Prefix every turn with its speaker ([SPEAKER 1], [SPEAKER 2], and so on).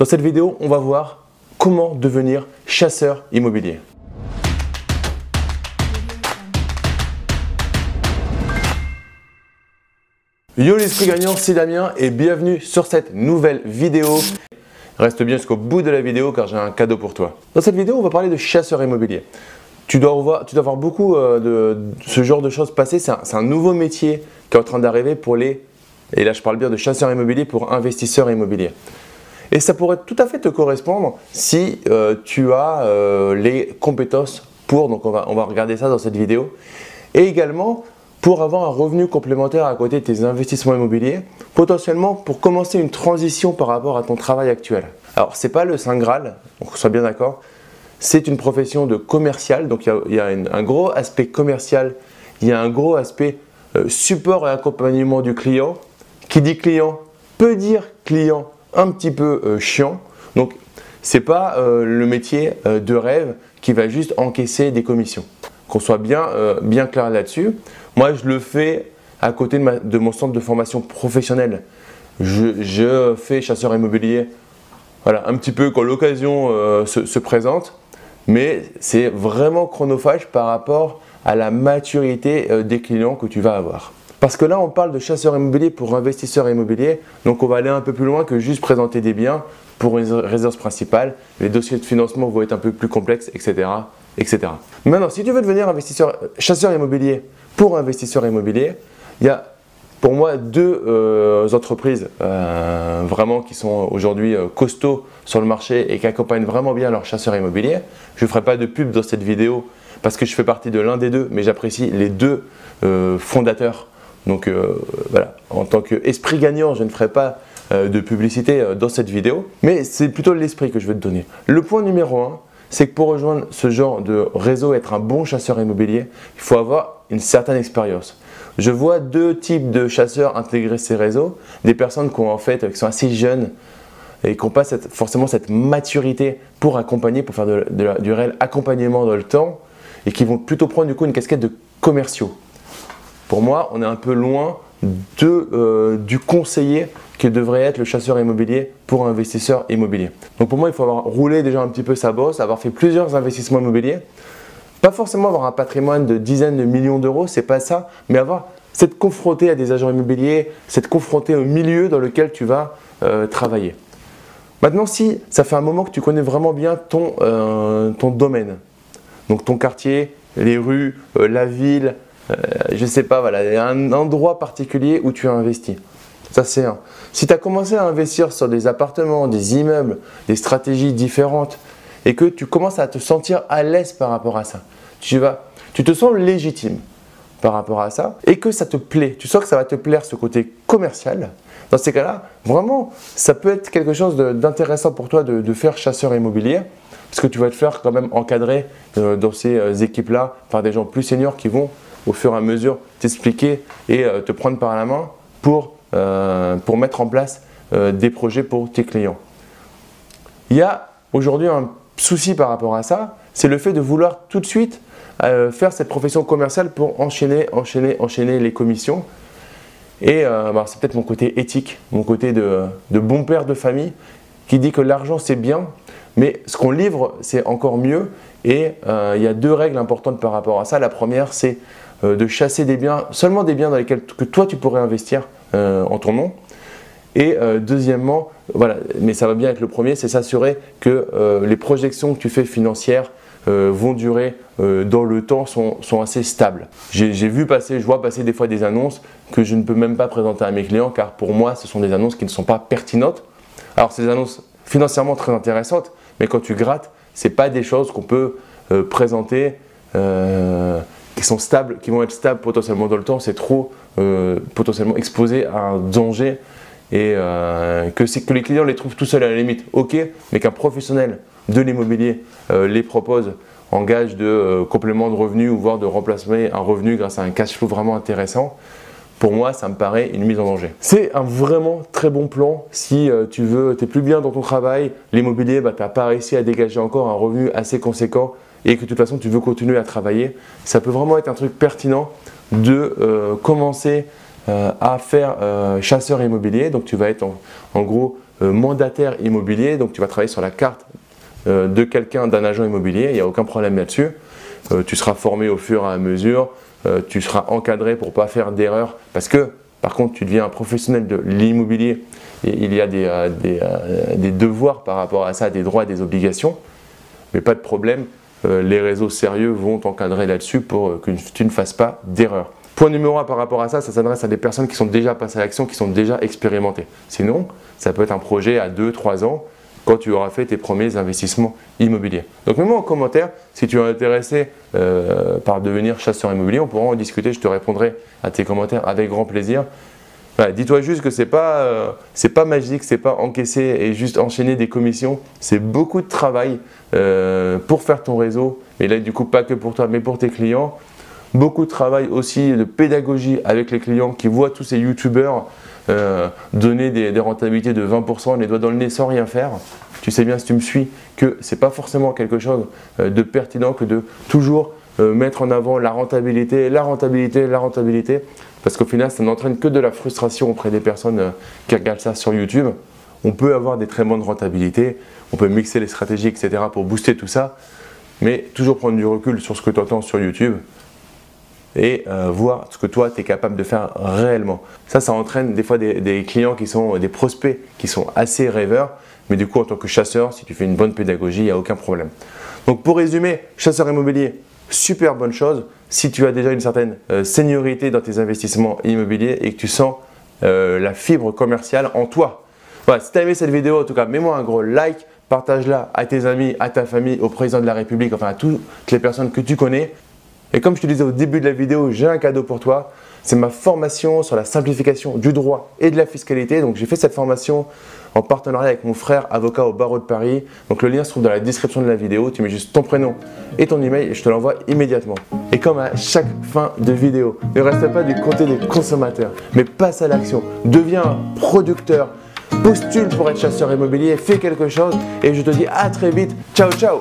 [SPEAKER 1] Dans cette vidéo, on va voir comment devenir chasseur immobilier. Yo l'esprit gagnant, c'est Damien et bienvenue sur cette nouvelle vidéo. Reste bien jusqu'au bout de la vidéo car j'ai un cadeau pour toi. Dans cette vidéo, on va parler de chasseur immobilier. Tu dois, voir, beaucoup euh, de, ce genre de choses passer. C'est un, un nouveau métier qui est en train d'arriver pour les, et là je parle bien de chasseur immobilier pour investisseurs immobiliers. Et ça pourrait tout à fait te correspondre si euh, tu as euh, les compétences pour, donc on va, on va regarder ça dans cette vidéo. Et également pour avoir un revenu complémentaire à côté de tes investissements immobiliers, potentiellement pour commencer une transition par rapport à ton travail actuel. Alors c'est pas le Saint Graal, on soit bien d'accord, c'est une profession de commercial, donc il y a, un gros aspect commercial, il y a un gros aspect euh, support et accompagnement du client. Qui dit client peut dire client un petit peu euh, chiant. Donc, c'est pas euh, le métier euh, de rêve qui va juste encaisser des commissions. Qu'on soit bien, bien clair là-dessus. Moi, je le fais à côté de, mon centre de formation professionnelle. Je, fais chasseur immobilier, voilà, un petit peu quand l'occasion se, présente, mais c'est vraiment chronophage par rapport à la maturité des clients que tu vas avoir. Parce que là, on parle de chasseur immobilier pour investisseur immobilier, donc on va aller un peu plus loin que juste présenter des biens pour une résidence principale. Les dossiers de financement vont être un peu plus complexes, etc. etc. Maintenant, si tu veux devenir investisseur, chasseur immobilier pour investisseur immobilier, il y a pour moi deux euh, entreprises euh, vraiment qui sont aujourd'hui euh, costauds sur le marché et qui accompagnent vraiment bien leurs chasseurs immobiliers. Je ne ferai pas de pub dans cette vidéo parce que je fais partie de l'un des deux, mais j'apprécie les deux fondateurs donc euh, voilà, en tant qu'esprit gagnant, je ne ferai pas euh, de publicité euh, dans cette vidéo, mais c'est plutôt l'esprit que je vais te donner. Le point numéro un, c'est que pour rejoindre ce genre de réseau, être un bon chasseur immobilier, il faut avoir une certaine expérience. Je vois deux types de chasseurs intégrer ces réseaux, des personnes qui, en fait, qui sont assez jeunes et qui n'ont pas forcément cette maturité pour accompagner, pour faire du réel accompagnement dans le temps, et qui vont plutôt prendre du coup une casquette de commerciaux. Pour moi, on est un peu loin euh, du conseiller que devrait être le chasseur immobilier pour un investisseur immobilier. Donc pour moi, il faut avoir roulé déjà un petit peu sa bosse, avoir fait plusieurs investissements immobiliers. Pas forcément avoir un patrimoine de dizaines de millions d'euros, c'est pas ça, mais avoir cette confronté à des agents immobiliers, cette confronté au milieu dans lequel tu vas euh, travailler. Maintenant, si ça fait un moment que tu connais vraiment bien ton, euh, domaine, donc ton quartier, les rues, la ville, je sais pas, voilà, un endroit particulier où tu as investi. Ça, c'est un. Si tu as commencé à investir sur des appartements, des immeubles, des stratégies différentes, et que tu commences à te sentir à l'aise par rapport à ça, tu, vas, tu te sens légitime par rapport à ça, et que ça te plaît, tu sens que ça va te plaire ce côté commercial, dans ces cas-là, vraiment, ça peut être quelque chose d'intéressant pour toi de, faire chasseur immobilier, parce que tu vas te faire quand même encadrer euh, dans ces euh, équipes-là par des gens plus seniors qui vont au fur et à mesure t'expliquer et euh, te prendre par la main pour, euh, pour mettre en place euh, des projets pour tes clients. Il y a aujourd'hui un souci par rapport à ça, c'est le fait de vouloir tout de suite faire cette profession commerciale pour enchaîner, enchaîner, enchaîner les commissions. Et bah, c'est peut-être mon côté éthique, mon côté de, bon père de famille qui dit que l'argent c'est bien, mais ce qu'on livre c'est encore mieux. Et il y a deux règles importantes par rapport à ça. La première c'est de chasser des biens, seulement des biens dans lesquels que toi tu pourrais investir euh, en ton nom. Et euh, deuxièmement, voilà, mais ça va bien avec le premier, c'est s'assurer que les projections que tu fais financières vont durer dans le temps, sont, sont assez stables. J'ai vu passer, je vois passer des fois des annonces que je ne peux même pas présenter à mes clients car pour moi ce sont des annonces qui ne sont pas pertinentes. Alors c'est des annonces financièrement très intéressantes, mais quand tu grattes, ce pas des choses qu'on peut présenter qui sont stables, qui vont être stables potentiellement dans le temps, c'est trop euh, potentiellement exposé à un danger et euh, que, les clients les trouvent tout seuls à la limite, ok, mais qu'un professionnel de l'immobilier euh, les propose en gage de complément de revenus ou voire de remplacer un revenu grâce à un cash flow vraiment intéressant, pour moi, ça me paraît une mise en danger. C'est un vraiment très bon plan si tu veux, tu es plus bien dans ton travail, l'immobilier, bah, tu n'as pas réussi à dégager encore un revenu assez conséquent et que de toute façon tu veux continuer à travailler, ça peut vraiment être un truc pertinent de euh, commencer euh, à faire euh, chasseur immobilier. Donc tu vas être en, gros mandataire immobilier, donc tu vas travailler sur la carte de quelqu'un, d'un agent immobilier, il n'y a aucun problème là-dessus. tu seras formé au fur et à mesure, tu seras encadré pour ne pas faire d'erreur, parce que par contre tu deviens un professionnel de l'immobilier. Il y a des, devoirs par rapport à ça, des droits des obligations, mais pas de problème, les réseaux sérieux vont t'encadrer là-dessus pour que tu ne fasses pas d'erreur. Point numéro 1 par rapport à ça, ça s'adresse à des personnes qui sont déjà passées à l'action, qui sont déjà expérimentées. Sinon, ça peut être un projet à 2-3 ans quand tu auras fait tes premiers investissements immobiliers. Donc mets-moi en commentaire si tu es intéressé euh, par devenir chasseur immobilier, on pourra en discuter, je te répondrai à tes commentaires avec grand plaisir. Dis-toi juste que c'est pas, euh, pas magique, c'est pas encaisser et juste enchaîner des commissions. C'est beaucoup de travail euh, pour faire ton réseau. Et là, du coup, pas que pour toi, mais pour tes clients. Beaucoup de travail aussi de pédagogie avec les clients qui voient tous ces youtubeurs euh, donner des, rentabilités de 20%, les doigts dans le nez sans rien faire. Tu sais bien si tu me suis que c'est pas forcément quelque chose de pertinent que de toujours mettre en avant la rentabilité, la rentabilité, la rentabilité, parce qu'au final ça n'entraîne que de la frustration auprès des personnes qui regardent ça sur YouTube. On peut avoir des très bonnes rentabilités, on peut mixer les stratégies, etc. pour booster tout ça, mais toujours prendre du recul sur ce que tu entends sur YouTube et euh, voir ce que toi tu es capable de faire réellement. Ça, ça entraîne des fois des, clients qui sont des prospects qui sont assez rêveurs, mais du coup en tant que chasseur, si tu fais une bonne pédagogie, il n'y a aucun problème. Donc pour résumer, chasseur immobilier, super bonne chose. Si tu as déjà une certaine euh, seniorité dans tes investissements immobiliers et que tu sens euh, la fibre commerciale en toi. Voilà, si tu as aimé cette vidéo, en tout cas, mets-moi un gros like, partage-la à tes amis, à ta famille, au président de la République, enfin à toutes les personnes que tu connais. Et comme je te disais au début de la vidéo, j'ai un cadeau pour toi. C'est ma formation sur la simplification du droit et de la fiscalité. Donc j'ai fait cette formation en partenariat avec mon frère avocat au barreau de Paris. Donc le lien se trouve dans la description de la vidéo. Tu mets juste ton prénom et ton email et je te l'envoie immédiatement. Et comme à chaque fin de vidéo, ne reste pas du côté des consommateurs, mais passe à l'action. Deviens producteur. Postule pour être chasseur immobilier, fais quelque chose et je te dis à très vite. Ciao ciao